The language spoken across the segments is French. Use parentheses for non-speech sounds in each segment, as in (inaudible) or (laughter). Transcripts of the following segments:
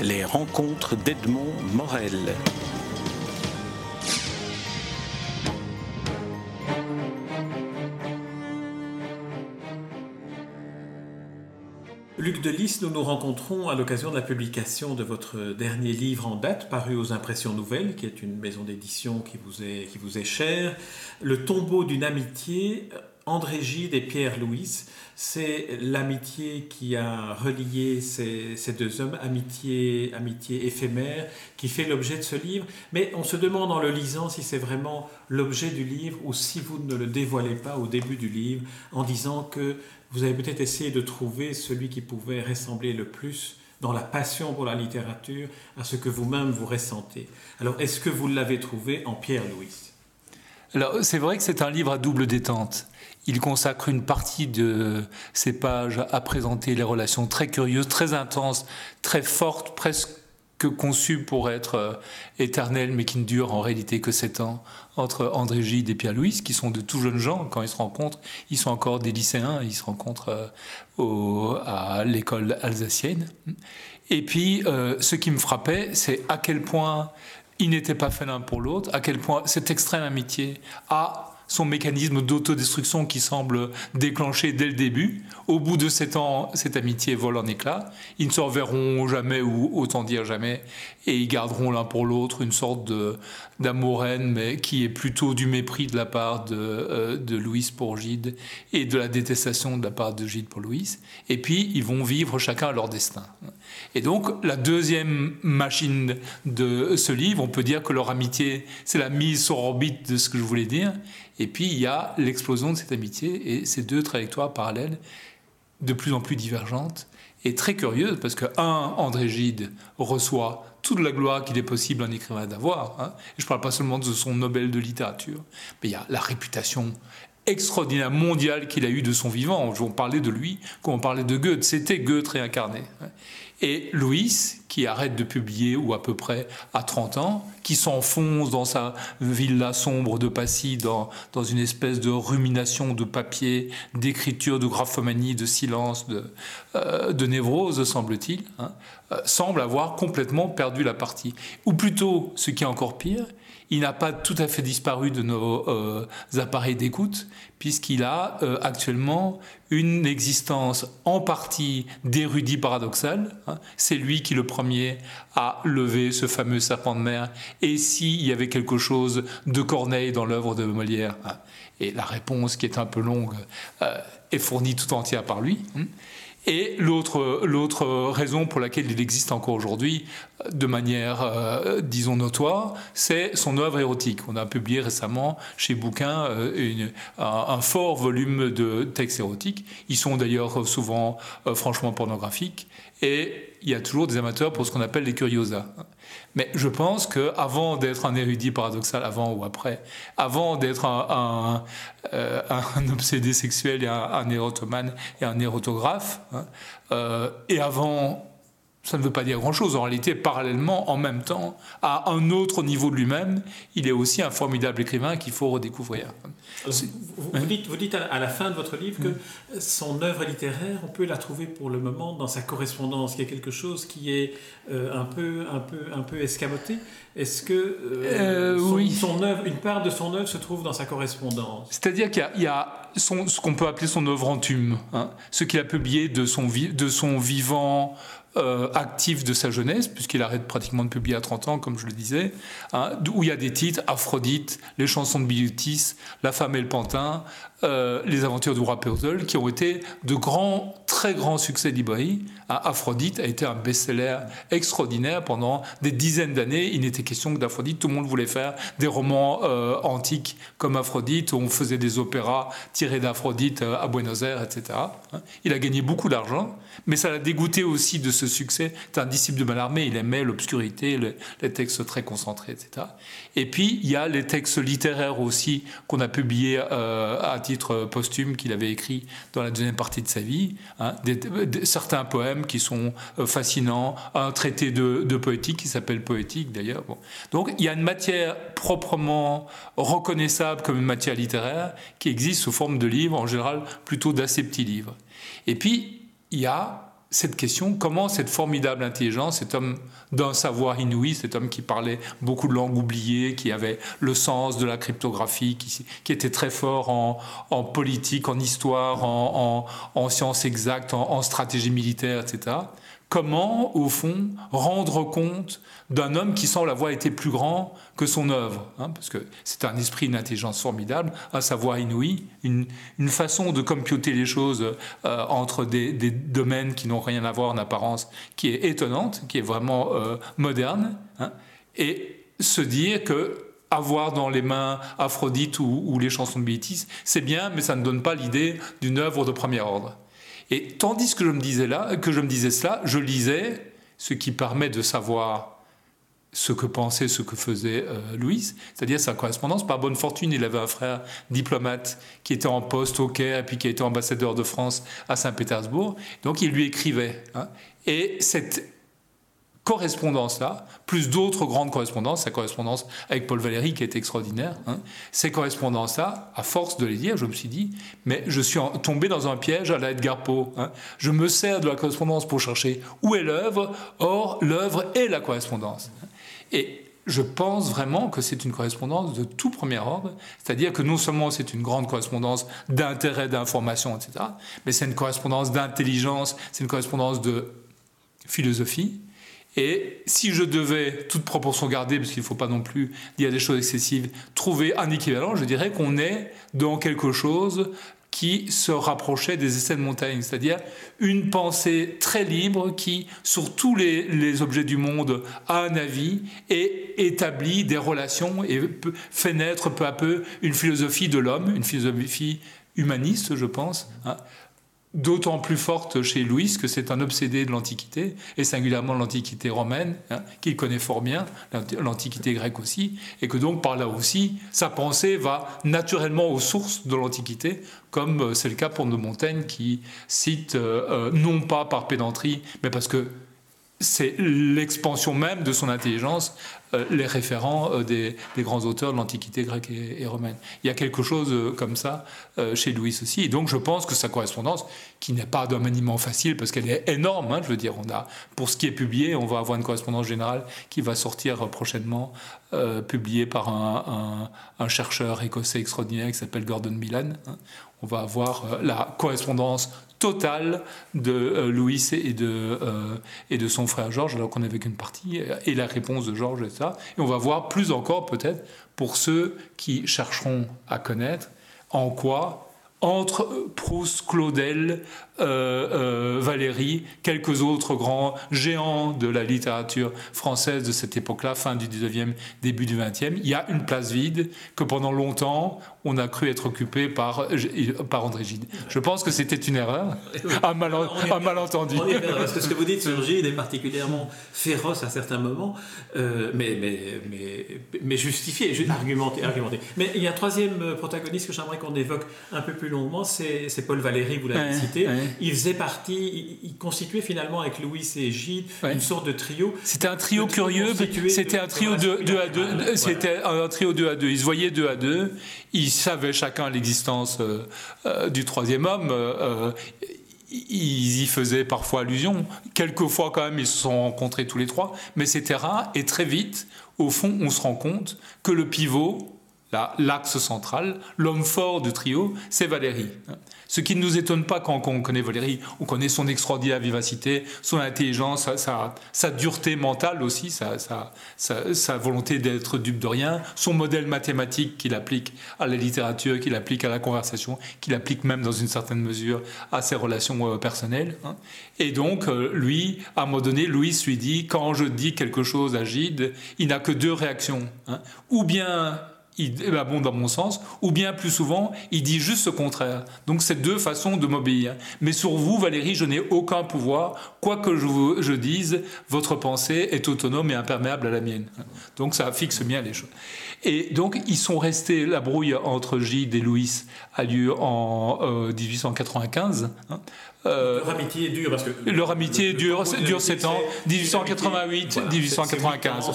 Les rencontres d'Edmond Morel. Luc Delis, nous nous rencontrons à l'occasion de la publication de votre dernier livre en date, paru aux Impressions Nouvelles, qui est une maison d'édition qui, vous est, qui vous est chère, Le tombeau d'une amitié, André Gide et Pierre Louis. C'est l'amitié qui a relié ces, ces, deux hommes, amitié, amitié éphémère, qui fait l'objet de ce livre. Mais on se demande en le lisant si c'est vraiment l'objet du livre ou si vous ne le dévoilez pas au début du livre en disant que vous avez peut-être essayé de trouver celui qui pouvait ressembler le plus dans la passion pour la littérature à ce que vous-même vous ressentez. Alors, est-ce que vous l'avez trouvé en Pierre Louis? Alors, c'est vrai que c'est un livre à double détente. Il consacre une partie de ses pages à présenter les relations très curieuses, très intenses, très fortes, presque conçues pour être euh, éternelles, mais qui ne durent en réalité que sept ans, entre André Gide et Pierre Louis, qui sont de tout jeunes gens quand ils se rencontrent. Ils sont encore des lycéens, ils se rencontrent euh, à l'école alsacienne. Et puis, euh, ce qui me frappait, c'est à quel point ils n'étaient pas faits l'un pour l'autre, à quel point cette extrême amitié a son mécanisme d'autodestruction qui semble déclenché dès le début. Au bout de sept ans, cette amitié vole en éclats. Ils ne se reverront jamais, ou autant dire jamais, et ils garderont l'un pour l'autre une sorte d'amour-haine, mais qui est plutôt du mépris de la part de, euh, de Louise pour Gide et de la détestation de la part de Gide pour Louise. Et puis, ils vont vivre chacun leur destin. Et donc, la deuxième machine de ce livre, on peut dire que leur amitié, c'est la mise sur orbite de ce que je voulais dire. Et puis, il y a l'explosion de cette amitié et ces deux trajectoires parallèles, de plus en plus divergentes et très curieuses, parce que, un, André Gide reçoit toute la gloire qu'il est possible un écrivain d'avoir. Hein. Je ne parle pas seulement de son Nobel de littérature, mais il y a la réputation extraordinaire mondiale qu'il a eue de son vivant. On parlait de lui quand on parlait de Goethe. C'était Goethe réincarné. Et Louis, qui arrête de publier, ou à peu près à 30 ans, qui s'enfonce dans sa villa sombre de Passy, dans, dans une espèce de rumination de papier, d'écriture, de graphomanie, de silence, de, euh, de névrose, semble-t-il, hein, euh, semble avoir complètement perdu la partie. Ou plutôt, ce qui est encore pire, il n'a pas tout à fait disparu de nos euh, appareils d'écoute, puisqu'il a euh, actuellement une existence en partie d'érudit paradoxal. Hein. C'est lui qui le premier a levé ce fameux serpent de mer. Et s'il y avait quelque chose de Corneille dans l'œuvre de Molière hein. Et la réponse, qui est un peu longue, euh, est fournie tout entière par lui. Hein. Et l'autre raison pour laquelle il existe encore aujourd'hui, de manière, euh, disons, notoire, c'est son œuvre érotique. On a publié récemment chez Bouquin euh, un, fort volume de textes érotiques. Ils sont d'ailleurs souvent euh, franchement pornographiques. Et il y a toujours des amateurs pour ce qu'on appelle les curiosas. Mais je pense qu'avant d'être un érudit paradoxal, avant ou après, avant d'être un, un, obsédé sexuel et un, érotomane et un érotographe, hein, et avant ça ne veut pas dire grand-chose. En réalité, parallèlement, en même temps, à un autre niveau de lui-même, il est aussi un formidable écrivain qu'il faut redécouvrir. Vous, dites, vous, dites, à la fin de votre livre que son œuvre littéraire, on peut la trouver pour le moment dans sa correspondance. Il y a quelque chose qui est euh, un, peu, un, peu, un peu escamoté. Est-ce que euh, euh, son, œuvre, une part de son œuvre se trouve dans sa correspondance? C'est-à-dire qu'il y a, son, ce qu'on peut appeler son œuvre en tume, hein, ce qu'il a publié de son, de son vivant euh, actif de sa jeunesse, puisqu'il arrête pratiquement de publier à 30 ans, comme je le disais, hein, où il y a des titres Aphrodite, Les chansons de Bilitis, La femme et le pantin, euh, Les aventures du roi qui ont été de grands, très grands succès librairie. Aphrodite a été un best-seller extraordinaire pendant des dizaines d'années. Il n'était question que d'Aphrodite. Tout le monde voulait faire des romans euh, antiques comme Aphrodite, on faisait des opéras tirés d'Aphrodite euh, à Buenos Aires, etc. Hein. Il a gagné beaucoup d'argent, mais ça l'a dégoûté aussi de ce succès. C'est un disciple de Mallarmé, il aimait l'obscurité, les textes très concentrés, etc. Et puis, il y a les textes littéraires aussi qu'on a publiés à titre posthume qu'il avait écrit dans la deuxième partie de sa vie, hein, certains poèmes qui sont euh, fascinants, un traité de, poétique qui s'appelle Poétique d'ailleurs. Donc il y a une matière proprement reconnaissable comme une matière littéraire qui existe sous forme de livres, en général plutôt d'assez petits livres. Et puis il y a cette question, comment cette formidable intelligence, cet homme d'un savoir inouï, cet homme qui parlait beaucoup de langues oubliées, qui avait le sens de la cryptographie, qui, était très fort en, politique, en histoire, en, sciences exactes, en, stratégie militaire, etc. Comment, au fond, rendre compte d'un homme qui semble avoir été plus grand que son œuvre, hein, parce que c'est un esprit, une intelligence formidable, un savoir inouï, une, façon de computer les choses euh, entre des, domaines qui n'ont rien à voir en apparence, qui est étonnante, qui est vraiment euh, moderne, hein, et se dire que avoir dans les mains Aphrodite ou, les chansons de Bétis, c'est bien, mais ça ne donne pas l'idée d'une œuvre de premier ordre. Et tandis que je me disais là, que je me disais cela, je lisais ce qui permet de savoir ce que pensait, ce que faisait euh, Louise, c'est-à-dire sa correspondance. Par bonne fortune, il avait un frère diplomate qui était en poste au Caire et puis qui a été ambassadeur de France à Saint-Pétersbourg. Donc il lui écrivait. Hein. Et cette correspondance-là, plus d'autres grandes correspondances, sa correspondance avec Paul Valéry qui est extraordinaire, hein, ces correspondances-là, à force de les lire, je me suis dit, mais je suis tombé dans un piège à la Edgar Poe. Hein. Je me sers de la correspondance pour chercher où est l'œuvre, or l'œuvre est la correspondance. Et je pense vraiment que c'est une correspondance de tout premier ordre, c'est-à-dire que non seulement c'est une grande correspondance d'intérêt, d'information, etc., mais c'est une correspondance d'intelligence, c'est une correspondance de philosophie. Et si je devais, toute proportion gardée, parce qu'il ne faut pas non plus dire des choses excessives, trouver un équivalent, je dirais qu'on est dans quelque chose qui se rapprochait des essais de Montaigne, c'est-à-dire une pensée très libre qui, sur tous les, objets du monde, a un avis et établit des relations et fait naître peu à peu une philosophie de l'homme, une philosophie humaniste, je pense, hein, d'autant plus forte chez Louis que c'est un obsédé de l'Antiquité, et singulièrement l'Antiquité romaine, hein, qu'il connaît fort bien, l'Antiquité grecque aussi, et que donc par là aussi, sa pensée va naturellement aux sources de l'Antiquité, comme euh, c'est le cas pour de Montaigne, qui cite, euh, euh, non pas par pédanterie, mais parce que c'est l'expansion même de son intelligence, les référents euh, des, grands auteurs de l'Antiquité grecque et, romaine. Il y a quelque chose euh, comme ça chez Louis aussi. Et donc je pense que sa correspondance, qui n'est pas d'un maniement facile, parce qu'elle est énorme, hein, je veux dire, on a, pour ce qui est publié, on va avoir une correspondance générale qui va sortir prochainement, publiée par un, chercheur écossais extraordinaire qui s'appelle Gordon Milan. Hein. On va avoir la correspondance totale de euh, Louis et de, euh, et de son frère Georges, alors qu'on avait qu'une partie, et la réponse de Georges et ça. Et on va voir plus encore peut-être pour ceux qui chercheront à connaître en quoi entre Proust, Claudel, euh, euh, Valéry, quelques autres grands géants de la littérature française de cette époque-là, fin du 19e, début du 20e, il y a une place vide que pendant longtemps on a cru être occupée par, par André Gide. Je pense que c'était une erreur, (laughs) un, malentendu. parce que ce que vous dites sur Gide est particulièrement féroce à certains moments, euh, mais, mais, mais, mais justifié, argumenté, argumenté. Mais il y a un troisième protagoniste que j'aimerais qu'on évoque un peu plus longuement, c'est Paul Valéry, vous l'avez cité il faisait partie, il, constituait finalement avec Louis et Gilles une sorte de trio. C'était un trio curieux, c'était un trio de 2 à 2, c'était un trio 2 à 2. Ils se voyaient 2 à 2, ils savaient chacun l'existence euh, euh, du troisième homme. Euh, ils y faisaient parfois allusion. Quelquefois, quand même, ils se sont rencontrés tous les trois, mais c'était rare. Et très vite, au fond, on se rend compte que le pivot, l'axe central, l'homme fort du trio, c'est Valérie. Ce qui ne nous étonne pas quand, on connaît Valérie, on connaît son extraordinaire vivacité, son intelligence, sa, dureté mentale aussi, sa, volonté d'être dupe de rien, son modèle mathématique qu'il applique à la littérature, qu'il applique à la conversation, qu'il applique même dans une certaine mesure à ses relations euh, personnelles. Hein. Et donc, euh, lui, à un moment donné, Louis lui dit, quand je dis quelque chose à Gide, il n'a que deux réactions. Hein. Ou bien il bon dans mon sens, ou bien plus souvent, il dit juste ce contraire. Donc c'est deux façons de m'obéir. Mais sur vous, Valérie, je n'ai aucun pouvoir. Quoi que je, vous, dise, votre pensée est autonome et imperméable à la mienne. Donc ça fixe bien les choses. Et donc ils sont restés, la brouille entre Gide et Louis a lieu en 1895. Euh. Euh, leur amitié dure parce que leur amitié dure, dure 7 ans, 1888, 1895.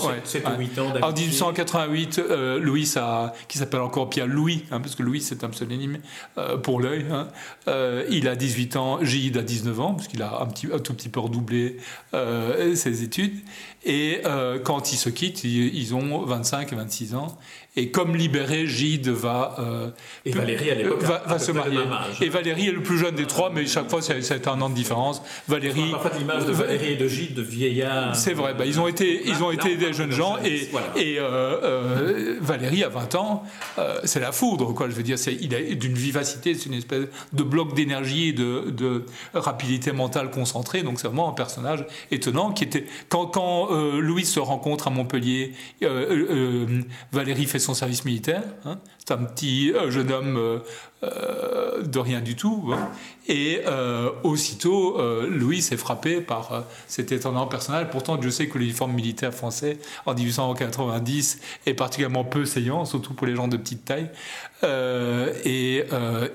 En 1888, euh, Louis a, qui s'appelle encore Pierre Louis, hein, parce que Louis c'est un pseudonyme euh, pour l'œil. Hein, il a 18 ans, Gide a 19 ans, parce qu'il a un, petit, un tout petit peu redoublé ses études. Et quand ils se quittent, ils, ont 25 et 26 ans. Et comme libéré, Gide va. et Valérie à l'époque va, se marier. Et Valérie est le plus jeune des trois, mais chaque fois c'est un an de différence. Valérie. Parfois l'image de Valérie et de Gide, de vieillard. C'est vrai, bah, ils ont été, ils ont été des jeunes gens et, et euh, euh, Valérie à 20 ans, euh, c'est la foudre, quoi. Je veux dire, il a d'une vivacité, c'est une espèce de bloc d'énergie et de, de, rapidité mentale concentrée. Donc c'est vraiment un personnage étonnant qui était quand, quand Louis se rencontre à Montpellier, Valérie fait son service militaire. Hein, c'est un petit jeune homme euh, de rien du tout. Hein. Et euh, aussitôt, euh, Louis s'est frappé par cet étonnant personnage. Pourtant, je sais que l'uniforme militaire français en 1890 est particulièrement peu saillant, surtout pour les gens de petite taille. et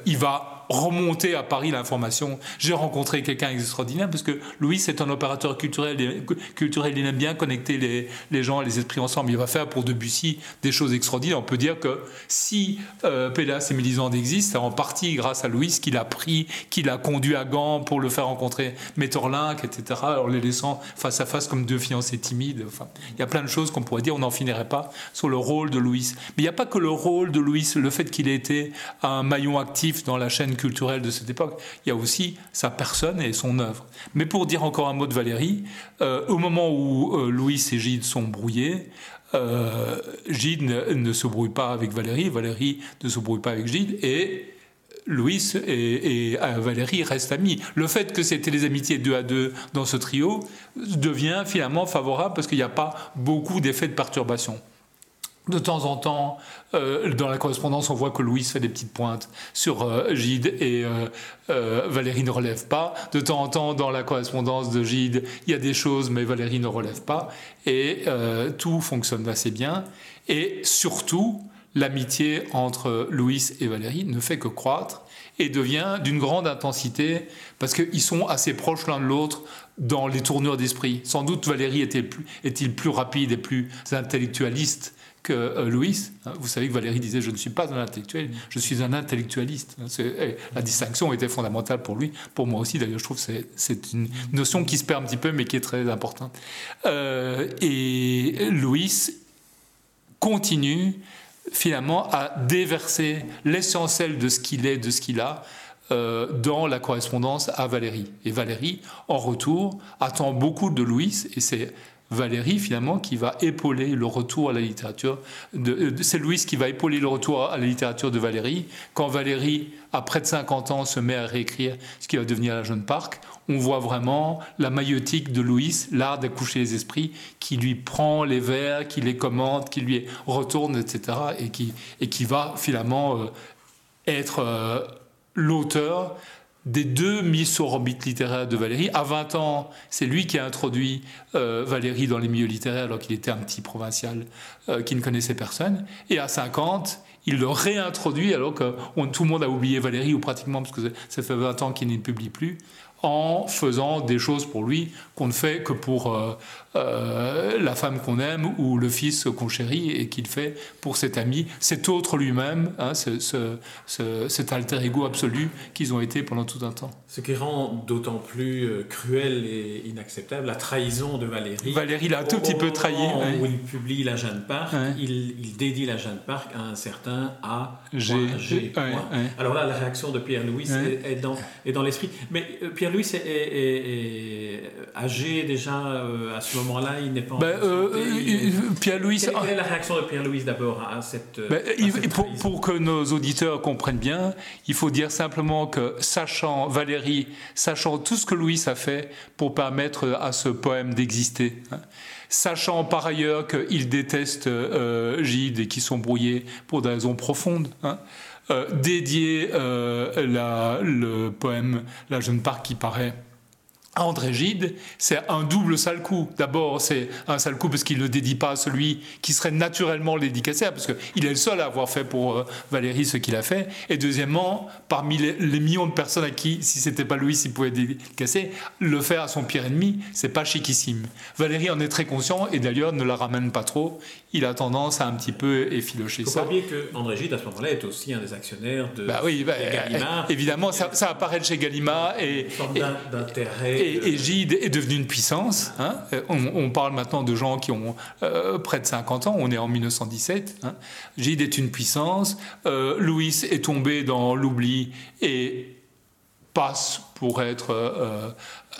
il va remonter à Paris l'information. J'ai rencontré quelqu'un d'extraordinaire parce que Louis c'est un opérateur culturel, culturel il aime bien connecter les, les, gens, les esprits ensemble. Il va faire pour Debussy des choses extraordinaires. On peut dire que si euh, Pélas et Mélisande existent, en partie grâce à Louis qu'il a pris, qu'il a conduit à Gand pour le faire rencontrer Metterlinck, etc. En les laissant face à face comme deux fiancés timides. Enfin, il y a plein de choses qu'on pourrait dire, on n'en finirait pas sur le rôle de Louis. Mais il n'y a pas que le rôle de Louis, le fait qu'il ait été un maillon actif dans la chaîne culturelle de cette époque. Il y a aussi sa personne et son œuvre. Mais pour dire encore un mot de Valérie, euh, au moment où euh, Louis et Gide sont brouillés, euh, Gide ne, se brouille pas avec Valérie, Valérie ne se brouille pas avec Gide, et Louis et, et Valérie restent amis. Le fait que c'était les amitiés deux à deux dans ce trio devient finalement favorable parce qu'il n'y a pas beaucoup d'effets de perturbation. De temps en temps, euh, dans la correspondance, on voit que Louis fait des petites pointes sur euh, Gide et euh, Valérie ne relève pas. De temps en temps, dans la correspondance de Gide, il y a des choses, mais Valérie ne relève pas. Et tout fonctionne assez bien. Et surtout, l'amitié entre Louis et Valérie ne fait que croître et devient d'une grande intensité parce qu'ils sont assez proches l'un de l'autre dans les tournures d'esprit. Sans doute Valérie est-il plus, plus rapide et plus intellectualiste que euh, Louis. Hein, vous savez que Valérie disait Je ne suis pas un intellectuel, je suis un intellectualiste. Eh, la distinction était fondamentale pour lui, pour moi aussi d'ailleurs. Je trouve que c'est une notion qui se perd un petit peu, mais qui est très importante. Euh, et Louis continue finalement à déverser l'essentiel de ce qu'il est, de ce qu'il a, euh, dans la correspondance à Valérie. Et Valérie, en retour, attend beaucoup de Louis, et c'est Valérie, finalement, qui va épauler le retour à la littérature. De, c'est Louis qui va épauler le retour à la littérature de Valérie. Quand Valérie, à près de 50 ans, se met à réécrire ce qui va devenir la Jeune Parc, on voit vraiment la maïotique de Louis, l'art d'accoucher les esprits, qui lui prend les vers, qui les commente, qui lui retourne, etc., et qui, et qui va finalement euh, être euh, l'auteur des deux mises sur orbite littéraire de Valérie. À 20 ans, c'est lui qui a introduit euh, Valérie dans les milieux littéraires alors qu'il était un petit provincial euh, qui ne connaissait personne. Et à 50, il le réintroduit alors que tout le monde a oublié Valérie, ou pratiquement, parce que ça fait 20 ans qu'il ne publie plus, en faisant des choses pour lui qu'on ne fait que pour euh, euh, la femme qu'on aime ou le fils qu'on chérit et qu'il fait pour cet ami, cet autre lui-même, hein, cet alter ego absolu qu'ils ont été pendant tout un temps. Ce qui rend d'autant plus euh, cruel et inacceptable la trahison de Valérie. Valérie l'a un tout petit peu trahi. Où il publie La Jeanne Parc, il, dédie La Jeanne Parc à un certain A. G. Alors là, la réaction de Pierre-Louis est, dans, est dans l'esprit. Mais Pierre-Louis est, est, âgé déjà à ce moment moment-là, il n'est pas. Ben, euh, euh, Pierre-Louis. Quelle est la réaction de Pierre-Louis d'abord à cette. Ben, pour, que nos auditeurs comprennent bien, il faut dire simplement que, sachant Valérie, sachant tout ce que Louis a fait pour permettre à ce poème d'exister, hein, sachant par ailleurs qu'il déteste euh, Gide et qu'ils sont brouillés pour des raisons profondes. Hein, dédier le poème La jeune parc qui paraît André Gide, c'est un double sale coup. D'abord, c'est un sale coup parce qu'il ne dédie pas à celui qui serait naturellement le dédicataire, parce qu'il est le seul à avoir fait pour euh, Valérie ce qu'il a fait. Et deuxièmement, parmi les, millions de personnes à qui, si c'était pas Louis, il pouvait dédicacer, le faire à son pire ennemi, c'est pas chiquissime. Valérie en est très conscient et d'ailleurs ne la ramène pas trop. Il a tendance à un petit peu effilocher ça. Faut oublier que André Gide, à ce moment-là, est aussi un des actionnaires de, bah oui, bah, Gallimard. Évidemment, ça, apparaît chez Gallimard et, d'intérêt et, Gide est devenu une puissance. Hein. On, parle maintenant de gens qui ont euh, près de 50 ans, on est en 1917. Hein. Gide est une puissance. Euh, Louis est tombé dans l'oubli et passe pour être euh,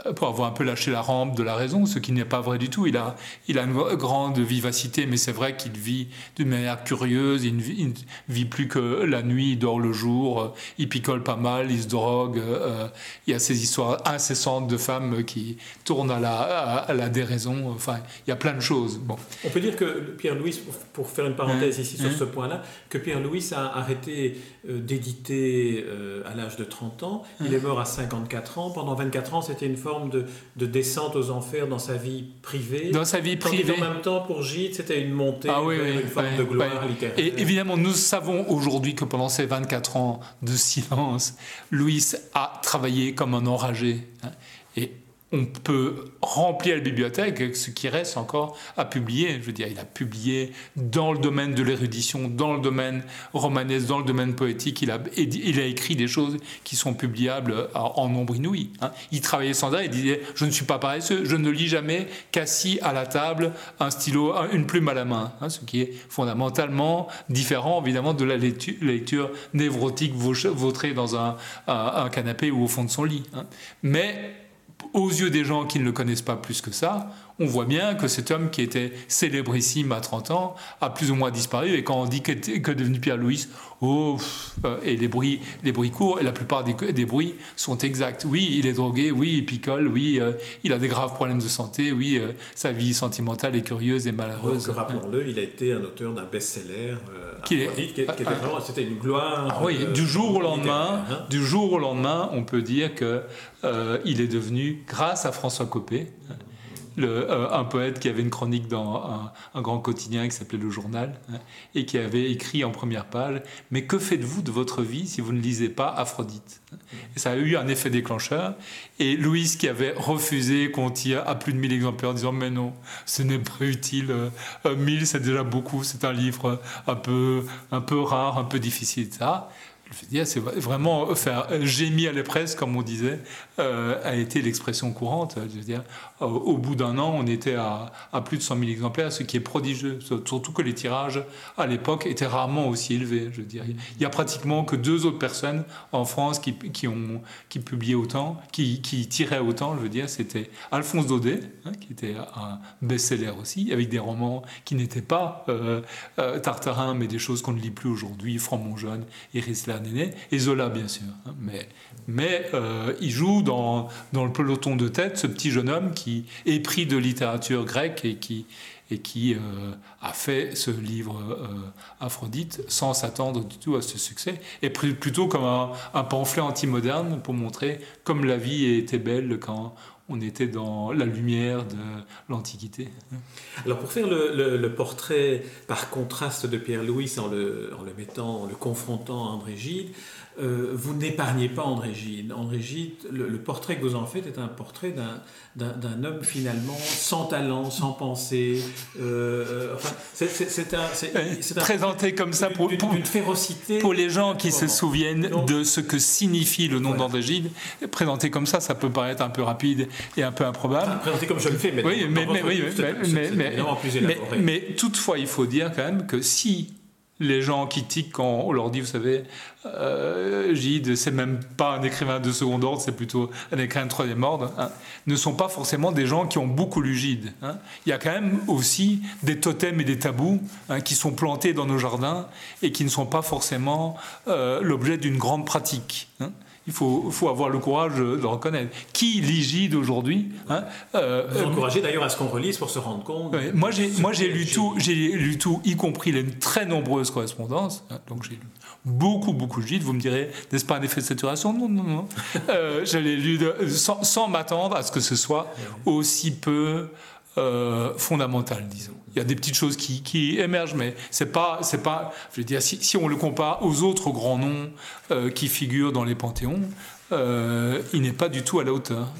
euh, pour avoir un peu lâché la rampe de la raison, ce qui n'est pas vrai du tout. Il a, il a une grande vivacité, mais c'est vrai qu'il vit d'une manière curieuse, il ne, vit, plus que la nuit, il dort le jour, il picole pas mal, il se drogue. Euh, il y a ces histoires incessantes de femmes qui tournent à la, à, la déraison. Enfin, il y a plein de choses. Bon. On peut dire que Pierre-Louis, pour faire une parenthèse hein ici sur hein ce point-là, que Pierre-Louis a arrêté euh, d'éditer à l'âge de 30 ans. Il hein est mort à 54 ans. Pendant 24 ans, c'était une forme de, descente aux enfers dans sa vie privée. Dans sa vie privée. en même temps, pour Gide, c'était une montée ah une forme de gloire littéraire. Et évidemment, nous savons aujourd'hui que pendant ces 24 ans de silence, Louis a travaillé comme un enragé. Hein. et on peut remplir la bibliothèque avec ce qui reste encore à publier. Je veux dire, il a publié dans le domaine de l'érudition, dans le domaine romanesque, dans le domaine poétique. Il a, écrit des choses qui sont publiables en nombre inouï. Hein. Il travaillait sans arrêt. Il disait Je ne suis pas paresseux, je ne lis jamais qu'assis à la table, un stylo, une plume à la main. Hein, ce qui est fondamentalement différent, évidemment, de la lecture, névrotique vautrée dans un, un, canapé ou au fond de son lit. Hein. Mais aux yeux des gens qui ne le connaissent pas plus que ça, on voit bien que cet homme qui était célébrissime à 30 ans a plus ou moins disparu. Et quand on dit que, que devenu Pierre-Louis, oh, euh, et les bruits, les bruits courts, et la plupart des, bruits sont exacts. Oui, il est drogué, oui, il picole, oui, euh, il a des graves problèmes de santé, oui, euh, sa vie sentimentale est curieuse et malheureuse. Rappelons-le, il a été un auteur d'un best-seller. qui, c'était une gloire. Ah oui, du jour au lendemain, hein. du jour au lendemain, on peut dire que il est devenu, grâce à François Copé, euh, un poète qui avait une chronique dans un, grand quotidien qui s'appelait Le Journal, hein, et qui avait écrit en première page Mais que faites-vous de votre vie si vous ne lisez pas Aphrodite? Et Ça a eu un effet déclencheur. Et Louise, qui avait refusé qu'on tire à plus de 1000 exemplaires en disant Mais non, ce n'est pas utile, 1000 euh, c'est déjà beaucoup, c'est un livre un peu, un peu rare, un peu difficile, ça dire, c'est vraiment faire gémir les presses, comme on disait, euh, a été l'expression courante. Je veux dire, au, bout d'un an, on était à, plus de 100 000 exemplaires, ce qui est prodigieux. Surtout que les tirages à l'époque étaient rarement aussi élevés. Je veux dire, il y a pratiquement que deux autres personnes en France qui, qui ont qui publiaient autant, qui, qui, tiraient autant. C'était Alphonse Daudet, hein, qui était un best-seller aussi, avec des romans qui n'étaient pas euh, euh, Tartarin, mais des choses qu'on ne lit plus aujourd'hui, Franc Monjeune, Iris et Zola bien sûr. Hein. mais mais euh, il joue dans, le peloton de tête ce petit jeune homme qui est pris de littérature grecque et qui, et qui euh, a fait ce livre euh, Aphrodite sans s'attendre du tout à ce succès, et plutôt comme un, pamphlet anti-moderne pour montrer comme la vie était belle quand on était dans la lumière de l'Antiquité. Alors pour faire le, portrait par contraste de Pierre-Louis en le, en le mettant, en le confrontant à André Gide, euh, vous n'épargnez pas André Gide. André Gide, le, portrait que vous en faites est un portrait d'un homme finalement sans talent, sans pensée. Euh, enfin, c'est un, présenté comme ça pour, une férocité. Pour les gens qui se souviennent de ce que signifie le nom d'André Gide, présenté comme ça, ça peut paraître un peu rapide et un peu improbable. présenté comme je le fais, mais oui, mais, mais, oui, mais, mais toutefois, il faut dire quand même que si les gens qui tiquent quand on leur dit, vous savez, euh, Gide, c'est même pas un écrivain de second ordre, c'est plutôt un écrivain de troisième ordre, hein, ne sont pas forcément des gens qui ont beaucoup lu Gide. Hein. Il y a quand même aussi des totems et des tabous hein, qui sont plantés dans nos jardins et qui ne sont pas forcément euh, l'objet d'une grande pratique. Il faut, faut avoir le courage de le reconnaître. Qui lit Gide aujourd'hui hein euh, Vous encouragez d'ailleurs à ce qu'on relise pour se rendre compte. moi, j'ai, moi, j'ai lu tout, j'ai lu tout, y compris les très nombreuses correspondances. Hein, donc, j'ai lu beaucoup, beaucoup de Gide. Vous me direz, n'est-ce pas un effet de saturation? Non, non, non. euh, je l'ai lu sans, sans m'attendre à ce que ce soit aussi peu euh, fondamentale, disons. Il y a des petites choses qui, émergent, mais c'est pas, c'est pas. Je veux dire, si, on le compare aux autres grands noms euh, qui figurent dans les panthéons, euh, il n'est pas du tout à la hauteur.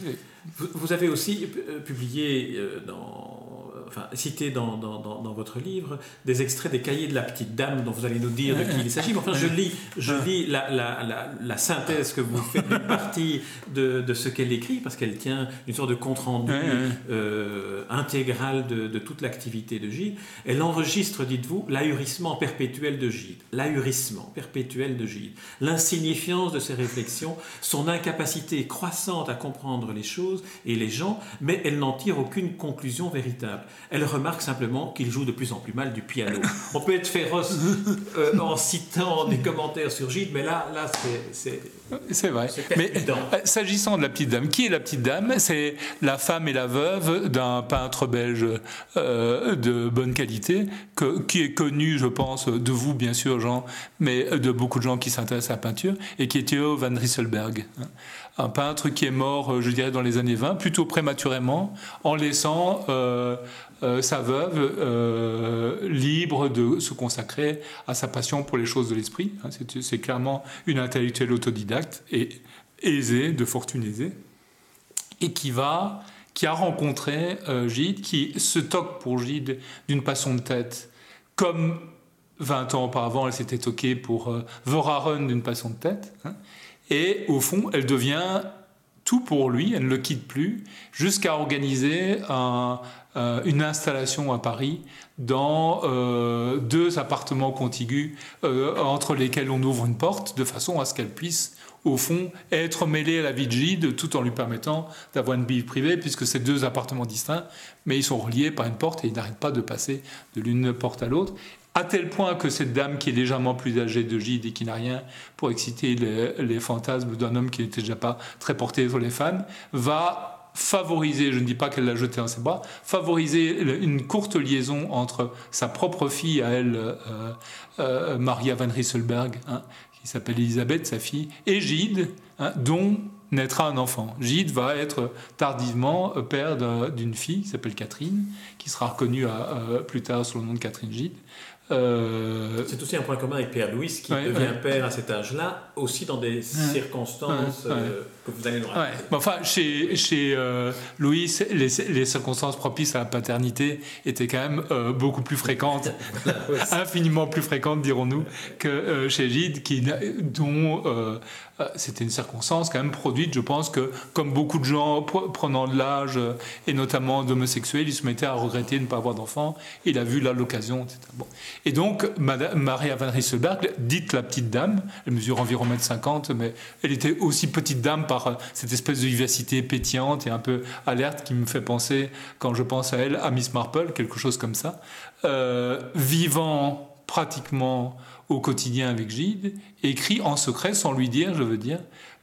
Vous, vous avez aussi euh, publié dans enfin, cité dans, dans, dans, votre livre des extraits des cahiers de la petite dame dont vous allez nous dire de qui il s'agit. Enfin, je lis, je lis la, la, la, la synthèse que vous faites d'une partie de, de ce qu'elle écrit, parce qu'elle tient une sorte de compte-rendu euh, intégral de, de toute l'activité de Gide. Elle enregistre, dites-vous, l'ahurissement perpétuel de Gide. L'ahurissement perpétuel de Gide. L'insignifiance de ses réflexions, son incapacité croissante à comprendre les choses et les gens, mais elle n'en tire aucune conclusion véritable. Elle remarque simplement qu'il joue de plus en plus mal du piano. On peut être féroce euh, en citant des commentaires sur Gide, mais là, là c'est. C'est vrai. Mais euh, s'agissant de la petite dame, qui est la petite dame? C'est la femme et la veuve d'un peintre belge euh, de bonne qualité, que, qui est connu, je pense, de vous, bien sûr, Jean, mais de beaucoup de gens qui s'intéressent à la peinture, et qui est Theo van Rysselberg. Hein. Un peintre qui est mort, je dirais, dans les années 20, plutôt prématurément, en laissant euh, sa veuve euh, libre de se consacrer à sa passion pour les choses de l'esprit. Hein, c'est clairement une intellectuelle autodidacte et aisée, de fortune aisée, et qui va, qui a rencontré euh, Gide, qui se toque pour Gide d'une passion de tête, comme 20 ans auparavant, elle s'était toquée pour euh, d'une passion de tête. Hein, et au fond, elle devient tout pour lui, elle ne le quitte plus, jusqu'à organiser un, euh, une installation à Paris dans euh, deux appartements contigus euh, entre lesquels on ouvre une porte de façon à ce qu'elle puisse au fond, être mêlée à la vie de Gide tout en lui permettant d'avoir une vie privée, puisque c'est deux appartements distincts, mais ils sont reliés par une porte et ils n'arrêtent pas de passer de l'une porte à l'autre. À tel point que cette dame qui est légèrement plus âgée de Gide et qui n'a rien pour exciter les, les fantasmes d'un homme qui n'était déjà pas très porté sur les femmes, va favoriser, je ne dis pas qu'elle l'a jeté dans ses bras, favoriser une courte liaison entre sa propre fille à elle, euh, euh, Maria van Rysselberg, hein, qui s'appelle Elisabeth, sa fille, et Gide, hein, dont naîtra un enfant. Gide va être tardivement père d'une fille qui s'appelle Catherine, qui sera reconnue plus tard sous le nom de Catherine Gide. Euh, c'est aussi un point commun avec Pierre-Louis qui devient père à cet âge-là, aussi dans des circonstances euh, que vous allez nous raconter. enfin, chez, chez euh, Louis, les, les, circonstances propices à la paternité étaient quand même beaucoup plus fréquentes, (laughs) infiniment plus fréquentes, dirons-nous, que chez Gide, qui, dont c'était une circonstance quand même produite, je pense que, comme beaucoup de gens prenant de l'âge, et notamment d'homosexuels, ils se mettaient à regretter de ne pas avoir d'enfants. Il a vu là l'occasion. Bon. Et donc, Maria van Rysselberg, dite la petite dame, elle mesure environ 1m50, mais elle était aussi petite dame par euh, cette espèce de vivacité pétillante et un peu alerte qui me fait penser, quand je pense à elle, à Miss Marple, quelque chose comme ça. Euh, vivant pratiquement au quotidien avec Gide, écrit en secret, sans lui dire, je veux dire,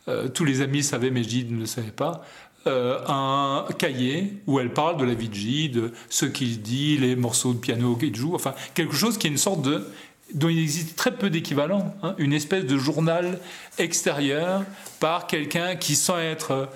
euh, tous les amis savaient, mais Gide ne le savait pas, euh, un cahier où elle parle de la vie de J, de ce qu'il dit, les morceaux de piano qu'il joue, enfin quelque chose qui est une sorte de dont il existe très peu d'équivalent, hein, une espèce de journal extérieur par quelqu'un qui, sans être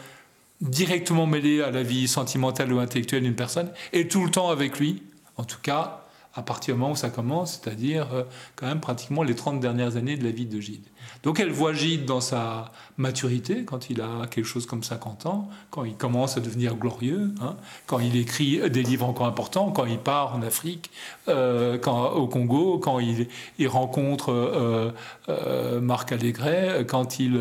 directement mêlé à la vie sentimentale ou intellectuelle d'une personne, est tout le temps avec lui, en tout cas à partir du moment où ça commence, c'est-à-dire euh, quand même pratiquement les 30 dernières années de la vie de Gide. Donc elle voit Gide dans sa maturité, quand il a quelque chose comme 50 ans, quand il commence à devenir glorieux, hein, quand il écrit des livres encore importants, quand il part en Afrique, euh, au Congo, quand il, rencontre euh, Marc Allégret, quand il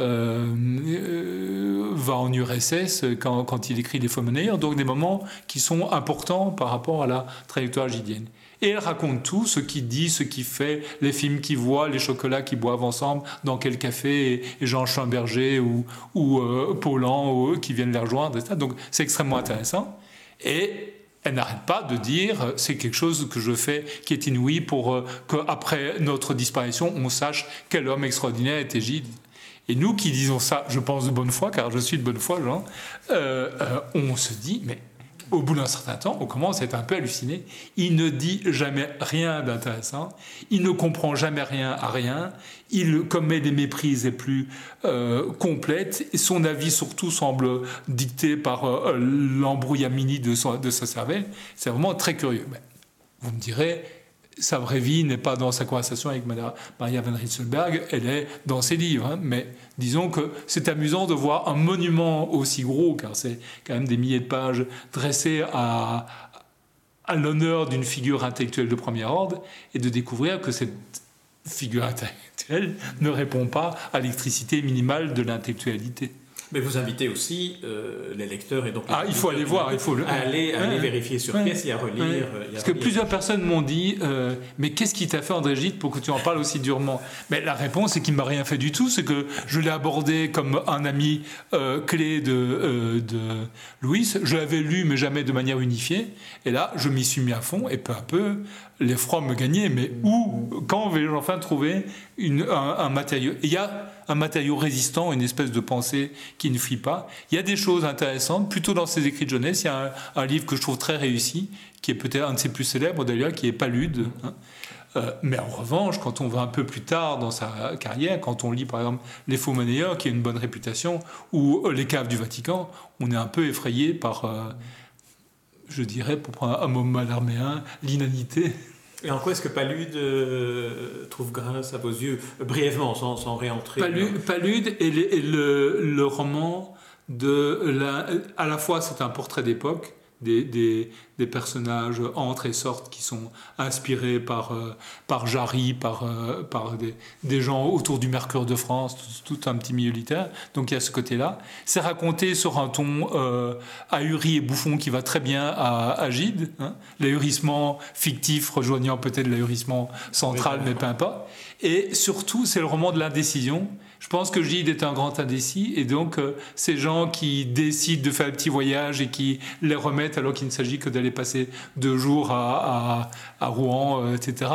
euh, va en URSS quand, il écrit faux monnayeurs, donc des moments qui sont importants par rapport à la trajectoire gidienne. Et elle raconte tout, ce qu'il dit, ce qu'il fait, les films qu'il voit, les chocolats qu'ils boivent ensemble, dans quel café, et Jean Chamberger ou, ou euh, Paulan ou eux qui viennent les rejoindre, etc. Donc c'est extrêmement intéressant. Et elle n'arrête pas de dire c'est quelque chose que je fais qui est inouï pour euh, qu'après notre disparition, on sache quel homme extraordinaire était Gide. Et nous qui disons ça, je pense de bonne foi, car je suis de bonne foi, euh, euh, on se dit, mais au bout d'un certain temps, on commence à être un peu halluciné. Il ne dit jamais rien d'intéressant, il ne comprend jamais rien à rien, il commet des méprises les plus euh, complètes, son avis surtout semble dicté par l'embrouillamini de, de sa cervelle. C'est vraiment très curieux. vous me direz, sa vraie vie n'est pas dans sa conversation avec Maria van Ritzelberg, elle est dans ses livres. Hein. mais disons que c'est amusant de voir un monument aussi gros, car c'est quand même des milliers de pages dressées à, à l'honneur d'une figure intellectuelle de premier ordre, et de découvrir que cette figure intellectuelle ne répond pas à l'électricité minimale de l'intellectualité. Mais vous invitez aussi euh, les lecteurs et donc ah, il faut aller voir, il faut le... aller, aller vérifier sur pièce et à relire. Euh, Parce que plusieurs personnes m'ont dit, euh, mais qu'est-ce qui t'a fait André Gide pour que tu en parles aussi durement? Mais la réponse c'est qu'il m'a rien fait du tout, c'est que je l'ai abordé comme un ami clé de, de Louis. Je l'avais lu mais jamais de manière unifiée. Et là, je m'y suis mis à fond et peu à peu, les froids me gagnaient. Mais où, quand vais-je enfin trouver un matériau Il y a un matériau résistant, une espèce de pensée qui ne fuit pas. Il y a des choses intéressantes, plutôt dans ses écrits de jeunesse. Il y a un, livre que je trouve très réussi, qui est peut-être un de ses plus célèbres d'ailleurs, qui est Palude. Hein. Euh, mais en revanche, quand on va un peu plus tard dans sa carrière, quand on lit par exemple Les Faux Monnayeurs, qui a une bonne réputation, ou euh, Les Caves du Vatican, on est un peu effrayé par, euh, je dirais, pour prendre un mot malarméen, l'inanité et en quoi est-ce que Palude euh, trouve grâce à vos yeux, brièvement, sans, sans réentrer Palude, Palude est, le, le, roman de la, à la fois c'est un portrait d'époque, des, des, des, personnages entrent et sortent qui sont inspirés par, euh, par Jarry, par, euh, par des, des, gens autour du Mercure de France, tout, un petit milieu littéraire. Donc il y a ce côté-là. C'est raconté sur un ton euh, ahuri et bouffon qui va très bien à, à Gide. Hein. L'ahurissement fictif rejoignant peut-être l'ahurissement central, mais peu importe. Et surtout, c'est le roman de l'indécision je pense que Gide est un grand indécis et donc euh, ces gens qui décident de faire un petit voyage et qui les remettent alors qu'il ne s'agit que d'aller passer deux jours à, Rouen, euh, etc.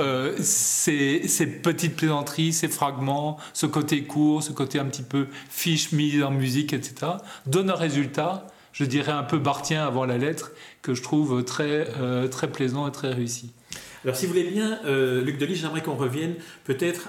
Euh, ces, ces, petites plaisanteries, ces fragments, ce côté court, ce côté un petit peu fiche mis en musique, etc., donnent un résultat, je dirais un peu bartien avant la lettre, que je trouve très, très plaisant et très réussi. Alors, si vous voulez bien, euh, Luc Delis, j'aimerais qu'on revienne peut-être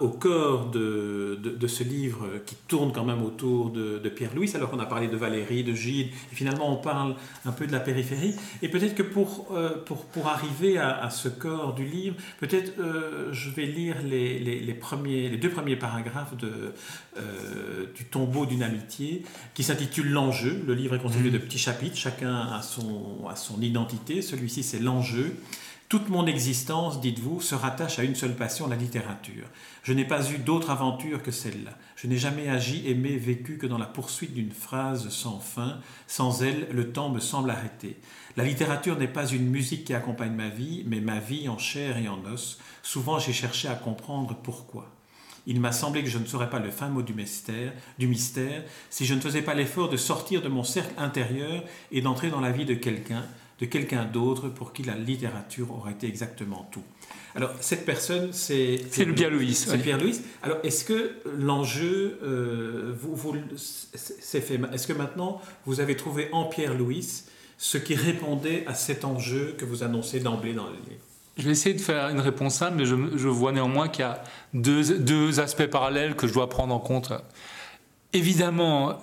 au cœur de, ce livre qui tourne quand même autour de, Pierre-Louis, alors qu'on a parlé de Valérie, de Gide, et finalement on parle un peu de la périphérie. Et peut-être que pour, euh, pour, pour, arriver à, ce cœur du livre, peut-être euh, je vais lire les, les, premiers, les deux premiers paragraphes de, du tombeau d'une amitié qui s'intitule L'enjeu. Le livre est constitué mmh. de petits chapitres, chacun a son, a son identité. Celui-ci, c'est L'enjeu. Toute mon existence, dites-vous, se rattache à une seule passion, la littérature. Je n'ai pas eu d'autre aventure que celle-là. Je n'ai jamais agi, aimé, vécu que dans la poursuite d'une phrase sans fin. Sans elle, le temps me semble arrêté. La littérature n'est pas une musique qui accompagne ma vie, mais ma vie en chair et en os. Souvent, j'ai cherché à comprendre pourquoi. Il m'a semblé que je ne saurais pas le fin mot du mystère, du mystère si je ne faisais pas l'effort de sortir de mon cercle intérieur et d'entrer dans la vie de quelqu'un, de quelqu'un d'autre pour qui la littérature aurait été exactement tout. Alors, cette personne, c'est... C'est le Pierre-Louis. C'est Pierre-Louis. Alors, est-ce que l'enjeu, euh, vous, vous c'est fait Est-ce que maintenant, vous avez trouvé en Pierre-Louis ce qui répondait à cet enjeu que vous annoncez d'emblée dans le livre? Je vais essayer de faire une réponse simple, mais je, je vois néanmoins qu'il y a deux, deux, aspects parallèles que je dois prendre en compte. Évidemment,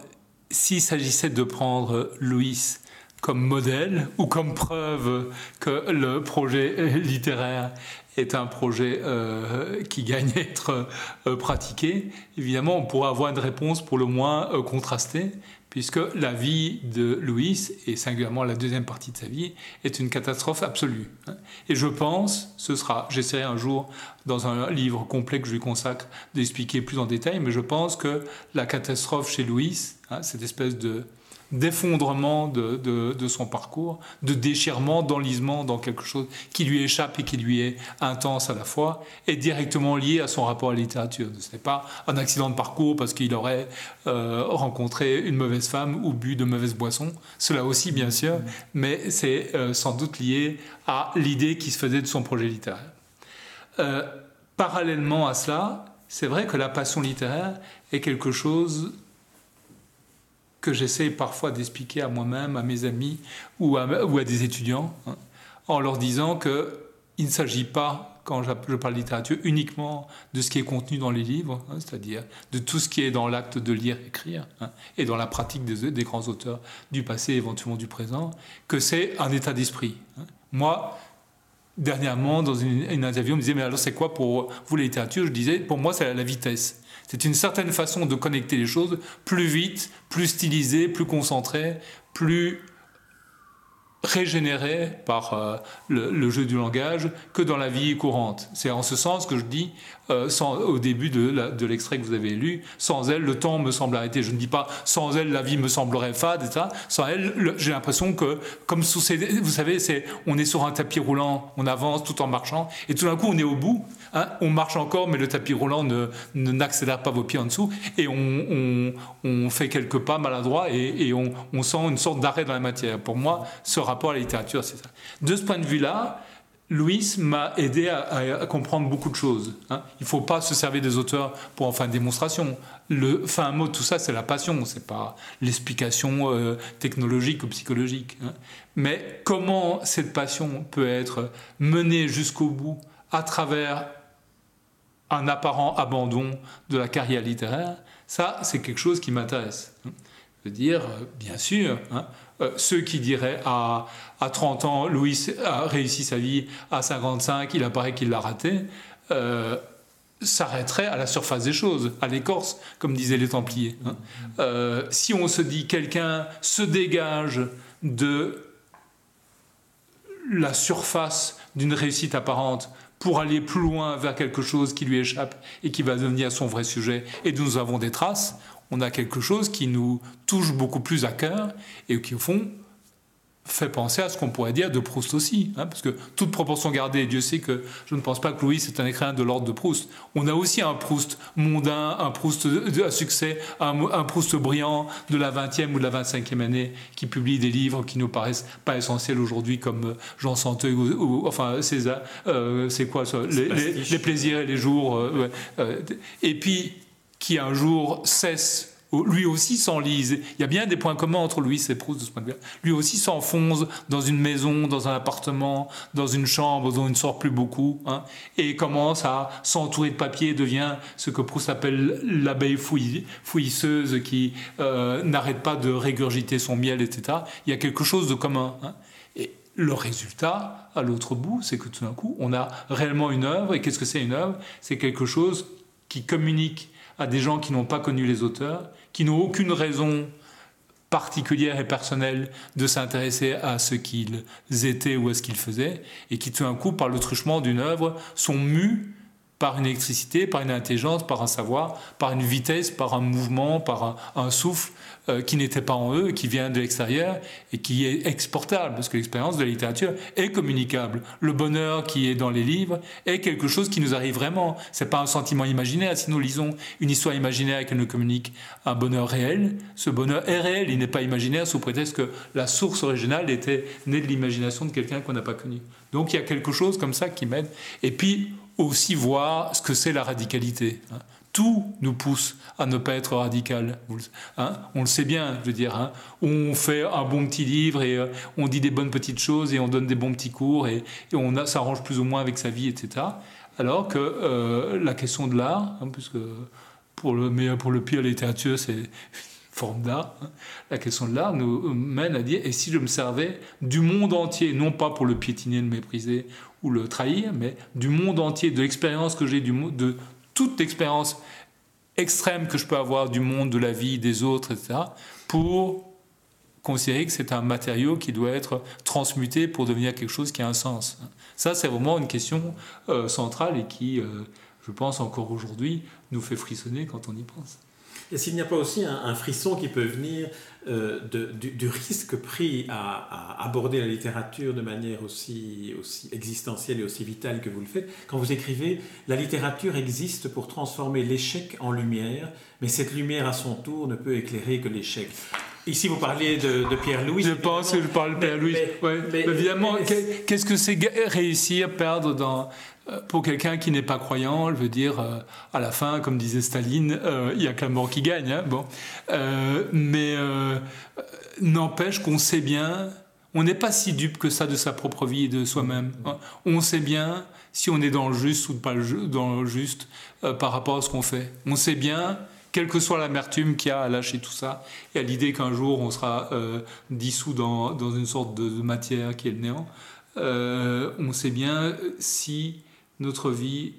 s'il s'agissait de prendre Louis comme modèle ou comme preuve que le projet littéraire est un projet euh, qui gagne à être euh, pratiqué, évidemment, on pourrait avoir une réponse pour le moins euh, contrastée, puisque la vie de Louis, et singulièrement la deuxième partie de sa vie, est une catastrophe absolue. Hein. Et je pense, ce sera, j'essaierai un jour, dans un livre complet que je lui consacre, d'expliquer plus en détail, mais je pense que la catastrophe chez Louis, hein, cette espèce de d'effondrement de, de, son parcours, de déchirement, d'enlisement dans quelque chose qui lui échappe et qui lui est intense à la fois, est directement lié à son rapport à la littérature. Ce n'est pas un accident de parcours parce qu'il aurait euh, rencontré une mauvaise femme ou bu de mauvaises boissons, cela aussi bien sûr, mais c'est euh, sans doute lié à l'idée qui se faisait de son projet littéraire. Euh, parallèlement à cela, c'est vrai que la passion littéraire est quelque chose que j'essaie parfois d'expliquer à moi-même, à mes amis ou à, des étudiants, hein, en leur disant qu'il ne s'agit pas, quand je parle littérature, uniquement de ce qui est contenu dans les livres, hein, c'est-à-dire de tout ce qui est dans l'acte de lire, écrire, hein, et dans la pratique des, grands auteurs du passé, éventuellement du présent, que c'est un état d'esprit. Moi, dernièrement, dans une, interview, on me disait, mais alors c'est quoi pour vous la littérature Je disais, pour moi, c'est la vitesse. C'est une certaine façon de connecter les choses plus vite, plus stylisé, plus concentré, plus régénéré par euh, le, jeu du langage que dans la vie courante. C'est en ce sens que je dis, euh, au début de, l'extrait que vous avez lu, sans elle, le temps me semble arrêté. Je ne dis pas, sans elle, la vie me semblerait fade, etc. Sans elle, j'ai l'impression que, comme vous savez, on est sur un tapis roulant, on avance tout en marchant, et tout d'un coup, on est au bout, hein, on marche encore, mais le tapis roulant ne, n'accélère pas vos pieds en dessous, et on, fait quelques pas maladroits, et, on sent une sorte d'arrêt dans la matière. Pour moi, ce rapport à la littérature, c'est ça. De ce point de vue-là, Louis m'a aidé à, comprendre beaucoup de choses. Hein. Il ne faut pas se servir des auteurs pour en faire une démonstration. Le fin mot de tout ça, c'est la passion, c'est pas l'explication euh, technologique ou psychologique. Hein. Mais comment cette passion peut être menée jusqu'au bout à travers un apparent abandon de la carrière littéraire, ça, c'est quelque chose qui m'intéresse. Hein. Je veux dire, euh, bien sûr, euh, ceux qui diraient à, à 30 ans, Louis a réussi sa vie, à 55, il apparaît qu'il l'a raté, euh, s'arrêterait à la surface des choses, à l'écorce, comme disaient les Templiers. Hein. Euh, si on se dit quelqu'un se dégage de la surface d'une réussite apparente pour aller plus loin vers quelque chose qui lui échappe et qui va devenir son vrai sujet, et dont nous avons des traces, on a quelque chose qui nous touche beaucoup plus à cœur et qui, au fond, fait penser à ce qu'on pourrait dire de Proust aussi, hein, parce que toute proportion gardée, Dieu sait que je ne pense pas que Louis est un écrivain de l'ordre de Proust. On a aussi un Proust mondain, un Proust à succès, un, Proust brillant de la 20e ou de la 25e année qui publie des livres qui nous paraissent pas essentiels aujourd'hui comme Jean Santeuil ou, enfin César, euh, c'est quoi ça? Les, plaisirs et les jours, euh, euh, et puis qui un jour cesse lui aussi s'enlise. Il y a bien des points communs entre Louis et Proust de ce point de vue. Lui aussi s'enfonce dans une maison, dans un appartement, dans une chambre dont il ne sort plus beaucoup, hein, et commence à s'entourer de papier, devient ce que Proust appelle l'abeille fouisseuse qui euh, n'arrête pas de régurgiter son miel, etc. Il y a quelque chose de commun. Hein. Et le résultat, à l'autre bout, c'est que tout d'un coup, on a réellement une œuvre. Et qu'est-ce que c'est une œuvre? C'est quelque chose qui communique à des gens qui n'ont pas connu les auteurs, qui n'ont aucune raison particulière et personnelle de s'intéresser à ce qu'ils étaient ou à ce qu'ils faisaient, et qui tout d'un coup, par le truchement d'une œuvre, sont mus par une électricité, par une intelligence, par un savoir, par une vitesse, par un mouvement, par un, souffle euh, qui n'était pas en eux, qui vient de l'extérieur et qui est exportable, parce que l'expérience de la littérature est communicable. Le bonheur qui est dans les livres est quelque chose qui nous arrive vraiment. C'est pas un sentiment imaginaire. Si nous lisons une histoire imaginaire et qu'elle nous communique un bonheur réel, ce bonheur est réel, il n'est pas imaginaire sous prétexte que la source originale était née de l'imagination de quelqu'un qu'on n'a pas connu. Donc il y a quelque chose comme ça qui m'aide. Et puis aussi voir ce que c'est la radicalité. Hein. Tout nous pousse à ne pas être radical. Hein. on le sait bien, je veux dire. Hein. on fait un bon petit livre et euh, on dit des bonnes petites choses et on donne des bons petits cours et, on s'arrange plus ou moins avec sa vie, etc. Alors que euh, la question de l'art, puisque pour le, mais pour le pire, la littérature, c'est forme d'art, la question de l'art nous mène à dire et si je me servais du monde entier, non pas pour le piétiner, le mépriser ou le trahir, mais du monde entier, de l'expérience que j'ai, de toute expérience extrême que je peux avoir du monde, de la vie, des autres, etc., pour considérer que c'est un matériau qui doit être transmuté pour devenir quelque chose qui a un sens. Ça, c'est vraiment une question euh, centrale et qui, euh, je pense encore aujourd'hui, nous fait frissonner quand on y pense. Et s'il n'y a pas aussi un, frisson qui peut venir euh, du, risque pris à, aborder la littérature de manière aussi, aussi existentielle et aussi vitale que vous le faites, quand vous écrivez La littérature existe pour transformer l'échec en lumière, mais cette lumière à son tour ne peut éclairer que l'échec. Ici, vous parliez de, Pierre-Louis. Je pense que je parle de Pierre-Louis. évidemment, qu'est-ce que c'est réussir, perdre dans, pour quelqu'un qui n'est pas croyant, je veux dire, euh, à la fin, comme disait Staline, euh, il y a que la mort qui gagne. Hein, bon. mais n'empêche qu'on sait bien, on n'est pas si dupe que ça de sa propre vie et de soi-même. Hein. On sait bien si on est dans le juste ou pas dans le juste par rapport à ce qu'on fait. On sait bien quelle que soit l'amertume qu'il y a à lâcher tout ça, et à l'idée qu'un jour on sera dissous dans, une sorte de, matière qui est le néant, on sait bien si notre vie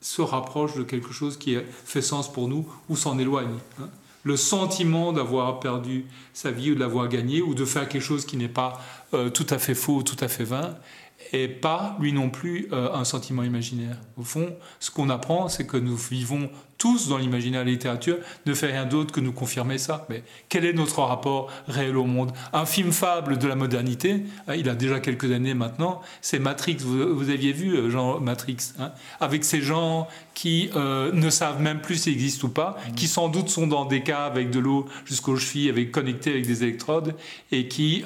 se rapproche de quelque chose qui fait sens pour nous ou s'en éloigne. Hein. Le sentiment d'avoir perdu sa vie ou de l'avoir gagné ou de faire quelque chose qui n'est pas euh, tout à fait faux ou tout à fait vain et pas, lui non plus, euh, un sentiment imaginaire. Au fond, ce qu'on apprend, c'est que nous vivons tous dans l'imaginaire de la littérature, ne fait rien d'autre que nous confirmer ça. Mais quel est notre rapport réel au monde? Un film fable de la modernité, hein, il a déjà quelques années maintenant, c'est Matrix. Vous, aviez vu euh, Jean Matrix hein, Avec ces gens qui euh, ne savent même plus s'ils existent ou pas, mmh. qui sans doute sont dans des caves avec de l'eau jusqu'aux chevilles, avec, connectés avec des électrodes, et qui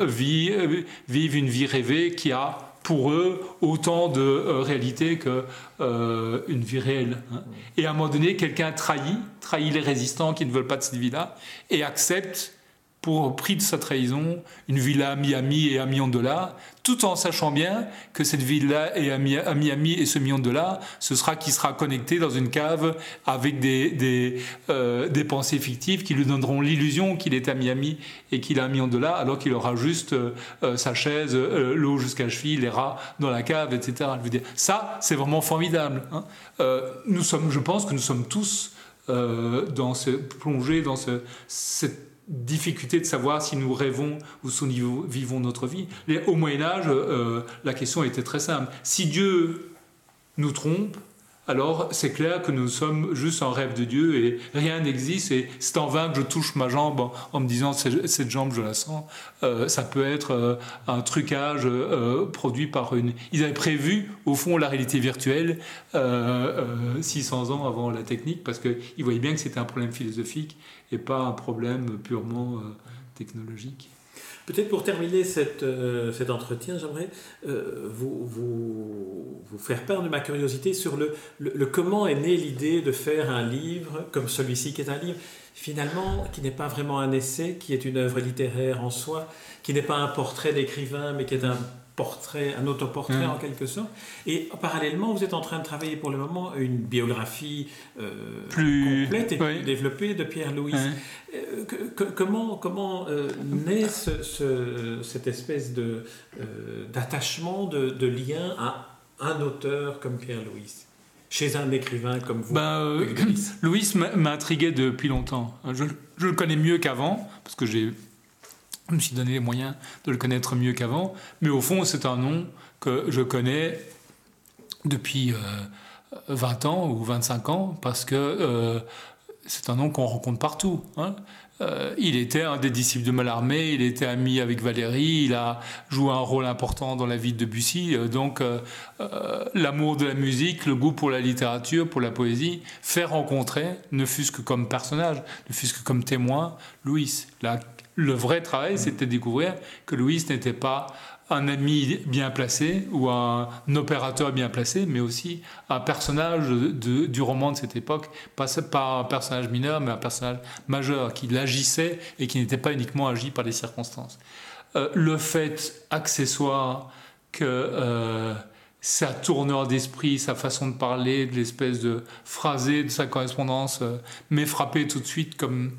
vivent, vivent une vie rêvée qui a pour eux autant de euh, réalité qu'une euh, vie réelle. Hein. Et à un moment donné, quelqu'un trahit, trahit les résistants qui ne veulent pas de cette vie-là, et accepte pour prix de sa trahison, une villa à Miami et un million de dollars, tout en sachant bien que cette villa et à Miami et ce million de dollars, ce sera qui sera connecté dans une cave avec des, des, euh, des pensées fictives qui lui donneront l'illusion qu'il est à Miami et qu'il a un million de dollars, alors qu'il aura juste euh, euh, sa chaise, l'eau jusqu'à cheville, les rats dans la cave, etc. Ça, c'est vraiment formidable. Hein. nous sommes, je pense que nous sommes tous dans ce, plongés dans ce, cette difficulté de savoir si nous rêvons ou si nous vivons notre vie. Au Moyen Âge, euh, la question était très simple. Si Dieu nous trompe, alors c'est clair que nous sommes juste un rêve de Dieu et rien n'existe et c'est en vain que je touche ma jambe en, me disant cette jambe je la sens. Euh, ça peut être euh, un trucage produit par une... Ils avaient prévu au fond la réalité virtuelle 600 ans avant la technique parce qu'ils voyaient bien que c'était un problème philosophique et pas un problème purement euh, technologique. Peut-être pour terminer euh, cet entretien, j'aimerais euh, vous, faire part de ma curiosité sur le, le, comment est née l'idée de faire un livre comme celui-ci, qui est un livre finalement qui n'est pas vraiment un essai, qui est une œuvre littéraire en soi, qui n'est pas un portrait d'écrivain, mais qui est un portrait, un autoportrait mmh. en quelque sorte. Et parallèlement, vous êtes en train de travailler pour le moment une biographie euh, plus complète et plus développée de Pierre Louis. Euh, comment comment euh, naît ce, cette espèce de d'attachement, de, de, lien à un auteur comme Pierre Louis chez un écrivain comme vous ben, Louis? (clears throat) M'a intrigué depuis longtemps. Je, je le connais mieux qu'avant, parce que j'ai je me suis donné les moyens de le connaître mieux qu'avant. Mais au fond, c'est un nom que je connais depuis 20 euh, ans ou 25 ans, parce que euh, c'est un nom qu'on rencontre partout. Hein. Euh, il était un des disciples de Mallarmé, il était ami avec Valérie, il a joué un rôle important dans la vie de Debussy. donc, l'amour de la musique, le goût pour la littérature, pour la poésie, fait rencontrer, ne fût-ce que comme personnage, ne fût-ce que comme témoin, Louis. Le vrai travail, c'était découvrir que Louis n'était pas un ami bien placé ou un opérateur bien placé, mais aussi un personnage du roman de cette époque, pas, pas un personnage mineur, mais un personnage majeur qui l'agissait et qui n'était pas uniquement agi par les circonstances. Euh, le fait accessoire que euh, sa tourneur d'esprit, sa façon de parler, de l'espèce de phrasé de sa correspondance euh, m'est frappé tout de suite comme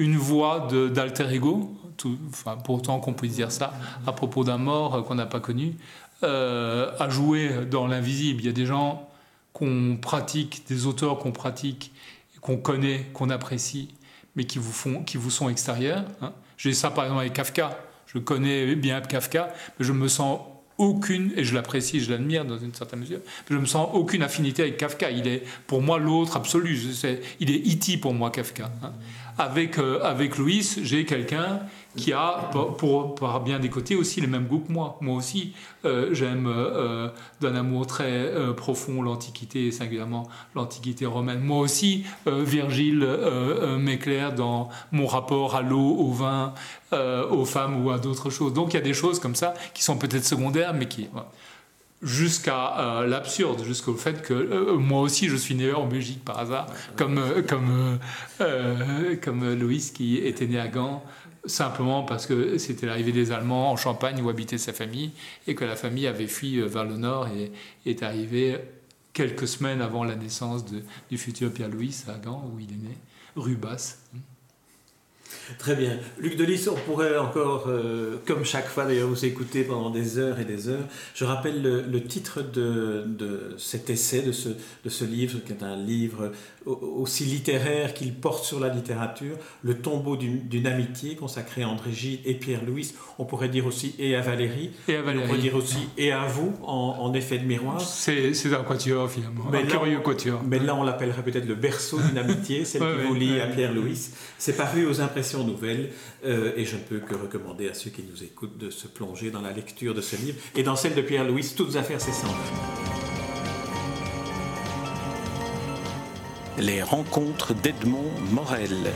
une voix d'alter ego, tout, enfin, pourtant qu'on puisse dire ça à propos d'un mort qu'on n'a pas connu, euh, à jouer dans l'invisible. Il y a des gens qu'on pratique, des auteurs qu'on pratique, qu'on connaît, qu'on apprécie, mais qui vous, font, qui vous sont extérieurs. Hein. J'ai ça par exemple avec Kafka. Je connais bien Kafka, mais je me sens aucune, et je l'apprécie, je l'admire dans une certaine mesure, je ne me sens aucune affinité avec Kafka. Il est pour moi l'autre absolu. il est E.T. pour moi, Kafka. Hein. Avec, avec Louis, j'ai quelqu'un qui a, pour, par bien des côtés, aussi les mêmes goûts que moi. Moi aussi, euh, j'aime euh, d'un amour très euh, profond l'Antiquité, et singulièrement l'Antiquité romaine. Moi aussi, Virgile m'éclaire dans mon rapport à l'eau, au vin, aux femmes ou à d'autres choses. Donc il y a des choses comme ça qui sont peut-être secondaires, mais qui jusqu'à l'absurde, jusqu'au fait que moi aussi je suis né en Belgique par hasard, comme, comme, comme Louis qui était né à Gand simplement parce que c'était l'arrivée des Allemands en Champagne où habitait sa famille et que la famille avait fui euh, vers le nord et est arrivée quelques semaines avant la naissance du futur Pierre-Louis à Gand où il est né, rue Basse. Très bien. Luc Delis, on pourrait encore, euh, comme chaque fois d'ailleurs, vous écouter pendant des heures et des heures. Je rappelle le, titre de, de, cet essai, de ce, de ce livre, qui est un livre aussi littéraire qu'il porte sur la littérature, Le tombeau d'une amitié consacré à André Gide et Pierre-Louis. On pourrait dire aussi et à Valérie. Et à Valérie. On pourrait dire aussi et à vous en, effet de miroir. C'est un quatuor finalement, mais un curieux quatuor. Mais là, on l'appellerait peut-être le berceau d'une amitié, celle (laughs) qui vous lie à Pierre-Louis. C'est paru aux impressions nouvelles euh, et je ne peux que recommander à ceux qui nous écoutent de se plonger dans la lecture de ce livre et dans celle de Pierre-Louis, Toutes affaires cessantes. Les rencontres d'Edmond Morel.